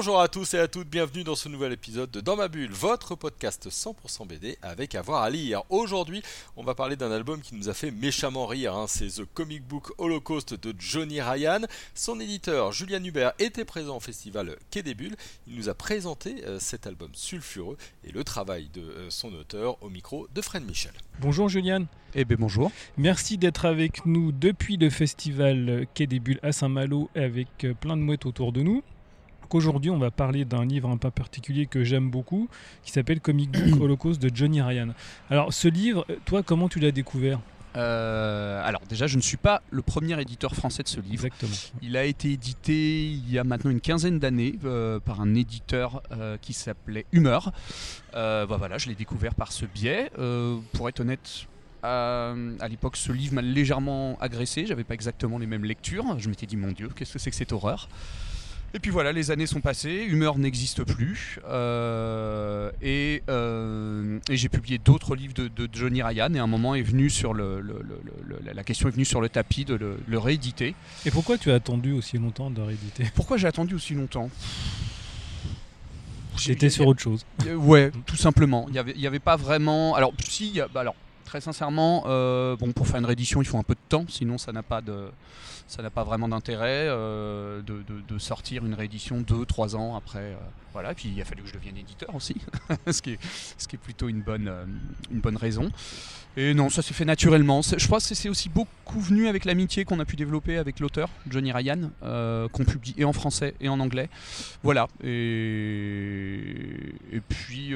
Bonjour à tous et à toutes, bienvenue dans ce nouvel épisode de Dans ma bulle, votre podcast 100% BD avec avoir à lire. Aujourd'hui, on va parler d'un album qui nous a fait méchamment rire, hein. c'est The Comic Book Holocaust de Johnny Ryan. Son éditeur Julien Hubert était présent au festival Quai des Bulles. Il nous a présenté euh, cet album sulfureux et le travail de euh, son auteur au micro de Fred Michel. Bonjour Julien. Eh bien bonjour. Merci d'être avec nous depuis le festival Quai des Bulles à Saint-Malo avec euh, plein de mouettes autour de nous. Aujourd'hui, on va parler d'un livre un peu particulier que j'aime beaucoup, qui s'appelle Comic Book Holocaust de Johnny Ryan. Alors, ce livre, toi, comment tu l'as découvert? Euh, alors déjà, je ne suis pas le premier éditeur français de ce livre. Exactement. Il a été édité il y a maintenant une quinzaine d'années euh, par un éditeur euh, qui s'appelait Humeur. Bah voilà, je l'ai découvert par ce biais. Pour être honnête, à, à l'époque, ce livre m'a légèrement agressé. J'avais pas exactement les mêmes lectures. Je m'étais dit, mon Dieu, qu'est-ce que c'est que cette horreur? Et puis voilà, les années sont passées, Humeur n'existe plus, euh, et, euh, et j'ai publié d'autres livres de, de Johnny Ryan, et à un moment est venu sur le, le- le- le- la question est venue sur le tapis de le, rééditer. Et pourquoi tu as attendu aussi longtemps de rééditer? Pourquoi j'ai attendu aussi longtemps? J'étais sur autre chose. Euh, Ouais, tout simplement. Il n'y avait, il y avait pas vraiment. Alors, si, bah alors, très sincèrement, euh, bon, pour faire une réédition, il faut un peu de sinon ça n'a pas pas vraiment d'intérêt euh, de, sortir une réédition 2-3 ans après. euh, voilà, et puis il a fallu que je devienne éditeur aussi, ce, qui est, plutôt une bonne, euh, une bonne raison. Et non, ça s'est fait naturellement. Je pense que c'est aussi beaucoup venu avec l'amitié qu'on a pu développer avec l'auteur, Johnny Ryan, qu'on publie et en français et en anglais. Voilà. Et, puis,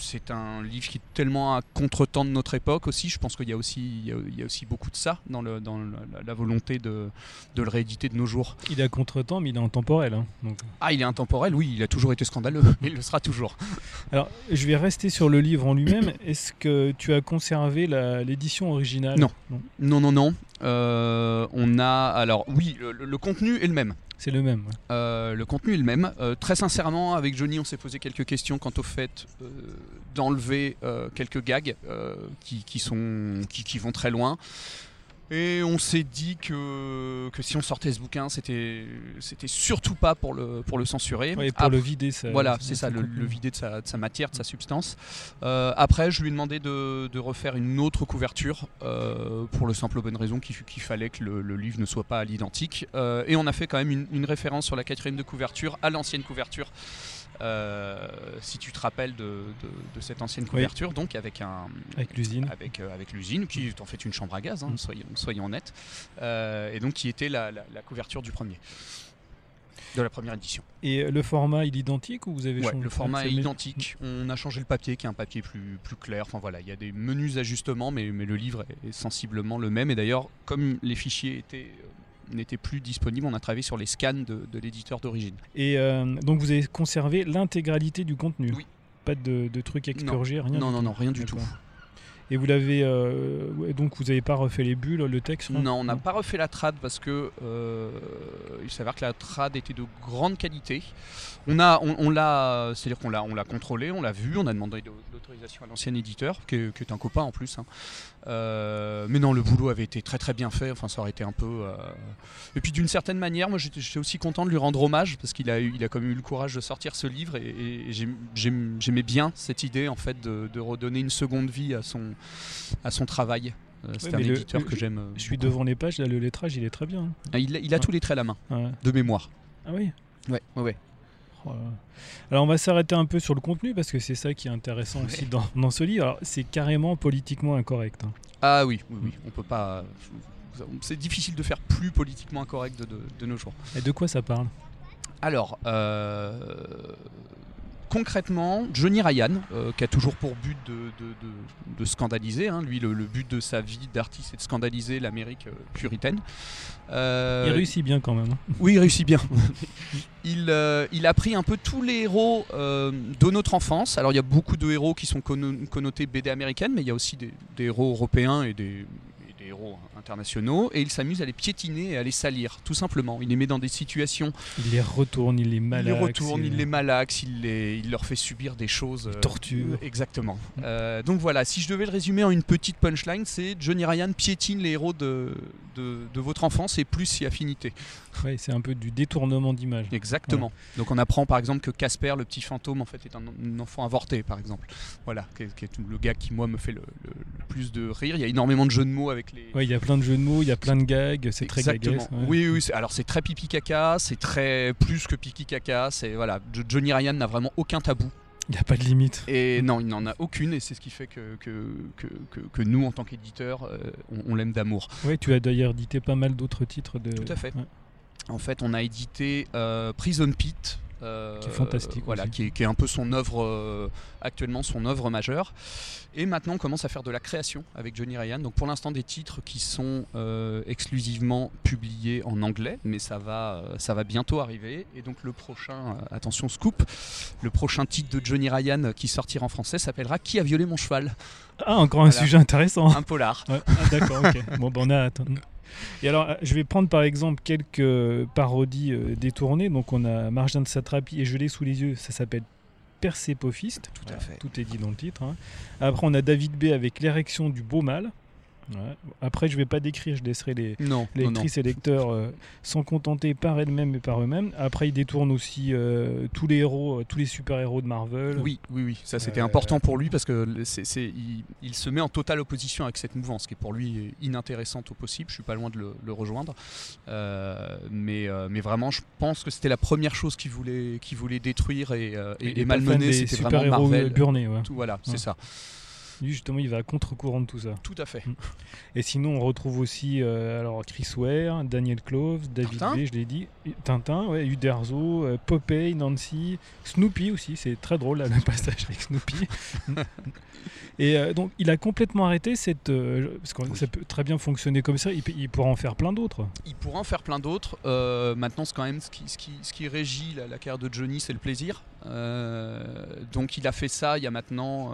c'est un livre qui est tellement à contre-temps de notre époque aussi. Je pense qu'il y y y a aussi beaucoup de ça dans, le, dans la, la volonté de, de le rééditer de nos jours. Il est à contre-temps, mais il est intemporel. hein. Donc, Ah, il est intemporel, oui, il a toujours été scandaleux. il le sera toujours. Alors, je vais rester sur le livre en lui-même. Est-ce que tu as conservé l'édition originale? Non. Non, non, non. Euh, on a, alors oui, le, le contenu est le même. C'est le même. ouais. Euh, le contenu est le même. Euh, très sincèrement, avec Johnny, on s'est posé quelques questions quant au fait euh, d'enlever quelques gags qui, sont, qui vont très loin. Et on s'est dit que, que si on sortait ce bouquin, c'était c'était surtout pas pour le, pour le censurer. Ouais, pour Après- le vider, ça. voilà, c'est ça, le, vider de sa, de sa matière, de sa substance. Euh, après, je lui ai demandé de, de refaire une autre couverture euh, pour le simple bonne raison qu'il fallait que le, le livre ne soit pas à l'identique. Euh, et on a fait quand même une, une référence sur la quatrième de couverture à l'ancienne couverture. Euh, si tu te rappelles de, de- de cette ancienne couverture, donc avec un Avec l'usine. avec, euh, avec l'usine, qui est en fait une chambre à gaz, hein, Mm. soyons, soyons honnêtes, Euh, et donc qui était la, la- la couverture du premier, de la première édition. Et le format, il est identique ou vous avez Ouais, changé le format est identique. On a changé le papier, qui est un papier plus, plus clair. Enfin voilà, il y a des menus ajustements, mais, mais le livre est sensiblement le même. Et d'ailleurs, comme les fichiers étaient n'étaient plus disponibles, on a travaillé sur les scans de, de l'éditeur d'origine. Et euh, donc vous avez conservé l'intégralité du contenu? Oui. Pas de, de trucs expurgés, rien non, du non, tout. non, rien du tout. Et vous l'avez. euh, donc vous n'avez pas refait les bulles, le texte Non, on n'a pas refait la trad parce que euh, il s'avère que la trad était de grande qualité. On a, on, on l'a, c'est-à-dire qu'on l'a, on l'a contrôlé, on l'a vu, on a demandé de- l'autorisation à l'ancien éditeur, qui est, qui est un copain en plus. hein. Euh, mais non, le boulot avait été très très bien fait. Enfin, ça aurait été un peu. Et puis d'une certaine manière, moi j'étais, aussi content de lui rendre hommage parce qu'il a, il a quand même eu le courage de sortir ce livre et, j'aimais bien cette idée en fait de, de redonner une seconde vie à son, à son travail. Euh, C'est Ouais, un éditeur le- que j'aime. euh, Je suis devant les pages, là, le lettrage, il est très bien. hein. Ah, Il, a- il a tous les traits à la main, Ouais. de mémoire. Ah oui Ouais, ouais, ouais. Oh. Alors on va s'arrêter un peu sur le contenu parce que c'est ça qui est intéressant aussi dans, dans ce livre. Alors, c'est carrément politiquement incorrect. hein. Ah oui, oui, oui. On peut pas. C'est difficile de faire plus politiquement incorrect de, de- de nos jours. Et de quoi ça parle? Alors, euh, concrètement, Johnny Ryan, euh, qui a toujours pour but de, de- de- de scandaliser, hein, lui, le, le but de sa vie d'artiste, c'est de scandaliser l'Amérique euh, puritaine. Euh, Il réussit bien quand même. hein. Oui, il réussit bien. il, il a pris un peu tous les héros de notre enfance. Alors, il y a beaucoup de héros qui sont conno- connotés BD américaine, mais il y a aussi des, des héros européens et des héros internationaux, et il s'amuse à les piétiner et à les salir, tout simplement. Il les met dans des situations. Il les retourne, il les malaxe. Il les retourne, il les malaxe, il, les, il leur fait subir des choses. euh, torture. Exactement. Euh, donc voilà, si je devais le résumer en une petite punchline, c'est Johnny Ryan piétine les héros de, de, de votre enfance et plus si affinité. Ouais, c'est un peu du détournement d'image. Exactement. Donc on apprend par exemple que Casper, le petit fantôme, en fait est un, un enfant avorté, par exemple. Voilà, qui est, qui est le gars qui moi me fait le, le- le plus de rire. Il y a énormément de jeux de mots avec les. Ouais, il y a plein de jeux de mots, il y a plein de gags, c'est très ouais. Oui, oui. Alors c'est très pipi caca, c'est très plus que pipi caca. C'est voilà, Jo- Johnny Ryan n'a vraiment aucun tabou. Il n'y a pas de limite. Et non, il n'en a aucune, et c'est ce qui fait que, que, que, nous, en tant qu'éditeurs, euh, on, on l'aime d'amour. Ouais, tu as d'ailleurs édité pas mal d'autres titres de. Tout à fait. Ouais. En fait, on a édité euh, Prison Pit. Euh, Qui est fantastique Voilà, qui est, qui est un peu son œuvre, euh, actuellement son œuvre majeure. Et maintenant, on commence à faire de la création avec Johnny Ryan. Donc pour l'instant, des titres qui sont euh, exclusivement publiés en anglais, mais ça va, ça va bientôt arriver. Et donc le prochain, attention scoop, le prochain titre de Johnny Ryan qui sortira en français s'appellera Qui a violé mon cheval? Ah, encore un Voilà. sujet intéressant. Un polar. Ouais. Ah, D'accord, ok. Bon, ben on a. Et alors, euh, je vais prendre par exemple quelques parodies euh, détournées. Donc, on a Marjane Satrapi et Je l'ai sous les yeux, ça s'appelle Persépophiste. Tout à fait. Tout est dit dans le titre. hein. Après, on a David B avec L'érection du beau mal. Ouais. Après, je vais pas décrire, je laisserai les, Non, les non, non. lectrices et lecteurs euh, sont contentés par elles-mêmes et par eux-mêmes. Après, ils détournent aussi euh, tous les héros, euh, tous les super-héros de Marvel. Oui, oui, oui, ça c'était Euh, important pour lui parce que c'est, c'est- il, il se met en totale opposition avec cette mouvance qui est pour lui inintéressante au possible. Je suis pas loin de le, le rejoindre, mais, mais vraiment, je pense que c'était la première chose qu'il voulait, qu'il voulait détruire et, et- et malmener. C'était vraiment super-héros Marvel. ouais. Tout, voilà, c'est ça. Lui, justement, il va à contre-courant de tout ça. Tout à fait. Et sinon, on retrouve aussi euh, alors Chris Ware, Daniel Cloves, David Tintin B, je l'ai dit, Tintin, ouais, Uderzo, euh, Popeye, Nancy, Snoopy aussi, c'est très drôle là, le passage avec Snoopy. et euh, donc, il a complètement arrêté cette. euh, parce que Oui. ça peut très bien fonctionner comme ça, il, pourra en faire plein d'autres. Il pourra en faire plein d'autres. Maintenant, c'est quand même ce qui, ce qui, ce qui régit la, la carrière de Johnny, c'est le plaisir. Donc, il a fait ça il y a maintenant.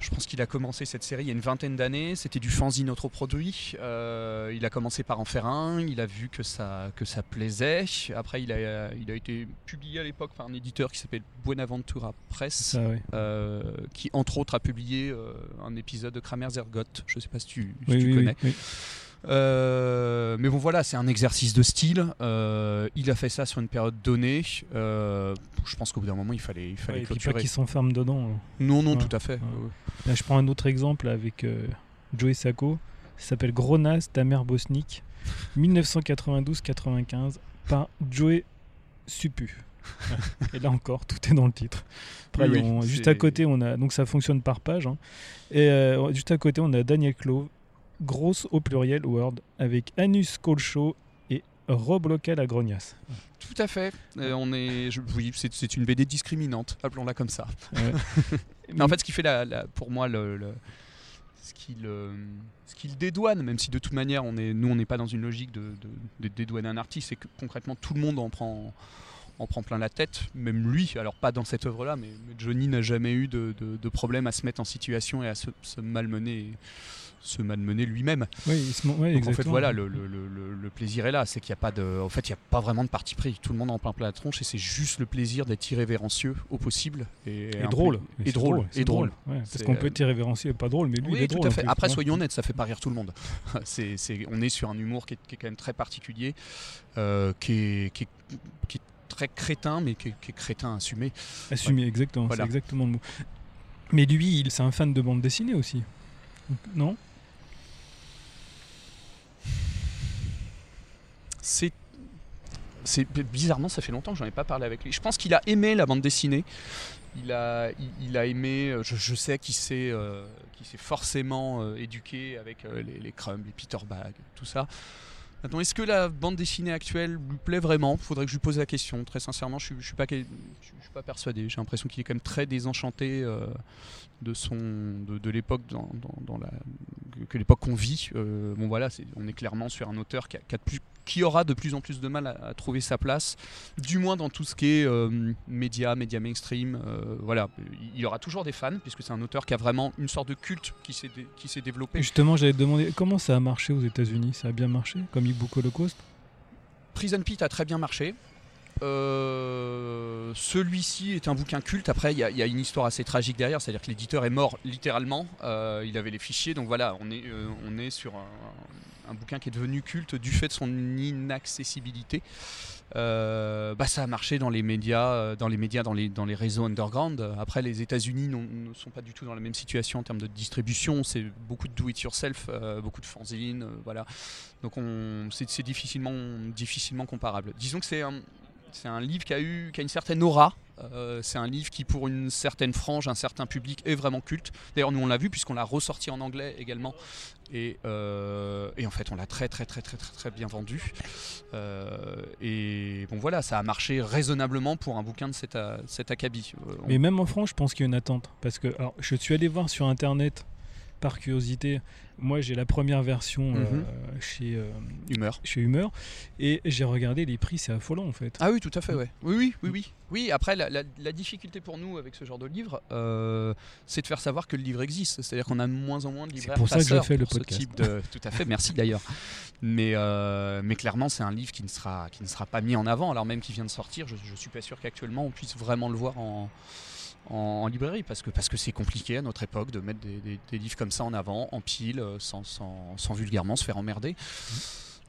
Je pense qu'il a commencé cette série il y a une vingtaine d'années. C'était du fanzine autoproduit. Euh, il a commencé par en faire un. Il a vu que ça, que ça plaisait. Après, il a, il a été publié à l'époque par un éditeur qui s'appelle Buenaventura Press. Ouais. euh, qui entre autres a publié euh, un épisode de Kramer Zergot. Je sais pas si tu, si Oui, tu oui, connais. Euh, mais bon voilà, c'est un exercice de style. Euh, il a fait ça sur une période donnée. Euh, je pense qu'au bout d'un moment, il fallait, il fallait Ouais, puis pas clôturer. qu'il s'enferme dedans. Non, non, Ouais. tout à fait. Ouais. Là, je prends un autre exemple avec Joey Sacco. Ça s'appelle Gronas, ta mère bosnique, 1992-95, par Joey Supu. Et là encore, tout est dans le titre. Après, Oui, oui, on- juste à côté, on a donc ça fonctionne par page. hein. Et euh, juste à côté, on a Daniel Clove, grosse au pluriel Word, avec Anus Colcho et Rob Local à Grognas. Tout à fait. Euh, on est, je, oui, c'est, une BD discriminante, appelons-la comme ça. Ouais. Mais en fait, ce qui fait la, la- pour moi le, le- ce qui le, ce qui le dédouane, même si de toute manière, on est, nous, on n'est pas dans une logique de, de, de dédouaner un artiste, c'est que concrètement, tout le monde en prend, en prend plein la tête, même lui. Alors pas dans cette œuvre-là, mais, mais Johnny n'a jamais eu de, problème à se mettre en situation et à se, se malmener, se malmener lui-même. Oui, ouais, en fait, exactement. voilà, le, le- le- le- le plaisir est là. C'est qu'il n'y a pas de, en fait, il y a pas vraiment de parti pris. Tout le monde en plein plein la tronche et c'est juste le plaisir d'être irrévérencieux au possible et, drôle. et drôle, et drôle. Ouais, parce qu'on peut euh, être irrévérencieux et pas drôle, mais lui, il est tout drôle. à fait. Après, ouais. soyons honnêtes, ça fait pas rire tout le monde. c'est, on est sur un humour qui est, qui est quand même très particulier, euh, qui, est, qui, est, qui est très crétin, mais qui est, qui est crétin assumé. Assumé, exactement. Voilà. C'est exactement le mot. Mais lui, il, c'est un fan de bande dessinée aussi. Non? C'est bizarrement, ça fait longtemps que j'en ai pas parlé avec lui. Je pense qu'il a aimé la bande dessinée. Il a, il, a aimé. euh, Je, sais qu'il s'est, euh, s'est forcément euh, éduqué avec euh, les, les Crumb, les Peter Bag, tout ça. Maintenant, est-ce que la bande dessinée actuelle lui plaît vraiment? Faudrait que je lui pose la question. Très sincèrement, je je suis pas, je, suis- pas persuadé. J'ai l'impression qu'il est quand même très désenchanté de son, de, l'époque dans, dans- la, que, que l'époque qu'on vit. Bon voilà, on est clairement sur un auteur qui a, qui a de plus qui aura de plus en plus de mal à, trouver sa place, du moins dans tout ce qui est euh, média, média mainstream. Euh, voilà, il y aura toujours des fans, puisque c'est un auteur qui a vraiment une sorte de culte qui s'est, qui s'est développé. Justement, j'allais te demander comment ça a marché aux États-Unis? Ça a bien marché, comme e-book Holocaust Prison Pit a très bien marché. Euh, celui-ci est un bouquin culte. Après, il y, a une histoire assez tragique derrière, c'est-à-dire que l'éditeur est mort littéralement. il avait les fichiers, donc voilà, on est, on est sur un, bouquin qui est devenu culte du fait de son inaccessibilité. Euh, bah, ça a marché dans les médias, euh, dans les médias, dans les, dans les réseaux underground. Après, les États-Unis ne sont pas du tout dans la même situation en termes de distribution. C'est beaucoup de do-it-yourself, euh, beaucoup de fanzines, voilà. Donc, c'est difficilement, difficilement comparable. Disons que c'est un, c'est un livre qui a, eu, qui a une certaine aura. Euh, c'est un livre qui, pour une certaine frange, un certain public, est vraiment culte. D'ailleurs, nous, on l'a vu puisqu'on l'a ressorti en anglais également. Et, euh, et en fait, on l'a très, très, très, très, très, très bien vendu. Euh, et bon, voilà, ça a marché raisonnablement pour un bouquin de cet, cet acabit. Mais même en France, je pense qu'il y a une attente. Parce que alors, je suis allé voir sur Internet par curiosité, moi j'ai la première version euh, mhm. chez, euh, Humeur. chez Humeur et j'ai regardé les prix, c'est affolant en fait. Ah oui, tout à fait, ouais. Oui, oui, oui, oui. Oui, après la, difficulté pour nous avec ce genre de livre, euh, c'est de faire savoir que le livre existe. C'est-à-dire qu'on a moins en moins de livres. C'est pour ça que je fais le podcast. type de... tout à fait, merci d'ailleurs. Mais, mais clairement, c'est un livre qui ne, sera, qui ne sera pas mis en avant, alors même qu'il vient de sortir. Je, je suis pas sûr qu'actuellement on puisse vraiment le voir en en, librairie parce que parce que c'est compliqué à notre époque de mettre des, livres comme ça en avant, en pile, euh, sans, sans, vulgairement se faire emmerder.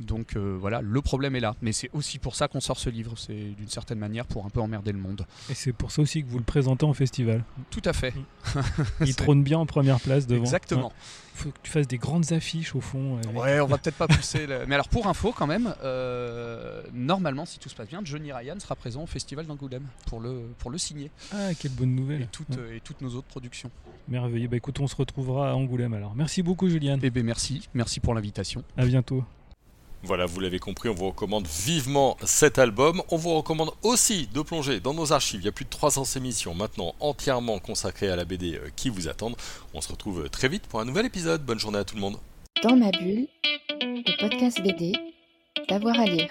Donc euh, voilà, le problème est là. Mais c'est aussi pour ça qu'on sort ce livre. C'est d'une certaine manière pour un peu emmerder le monde. Et c'est pour ça aussi que vous le présentez en festival. Tout à fait. Mm. Il trône bien en première place devant. Exactement. Il faut que tu fasses des grandes affiches au fond. Ouais, on va peut-être pas pousser. Mais alors pour info quand même, euh, normalement si tout se passe bien, Johnny Ryan sera présent au festival d'Angoulême pour le, pour le signer. Ah, quelle bonne nouvelle. Et toutes, et toutes nos autres productions. Merveilleux. Bah écoute, on se retrouvera à Angoulême alors. Merci beaucoup Juliane. Eh bien merci. Merci pour l'invitation. À bientôt. Voilà, vous l'avez compris, on vous recommande vivement cet album. On vous recommande aussi de plonger dans nos archives. Il y a plus de 300 émissions maintenant entièrement consacrées à la BD euh, qui vous attendent. On se retrouve très vite pour un nouvel épisode. Bonne journée à tout le monde. Dans ma bulle, le podcast BD, d'avoir à lire.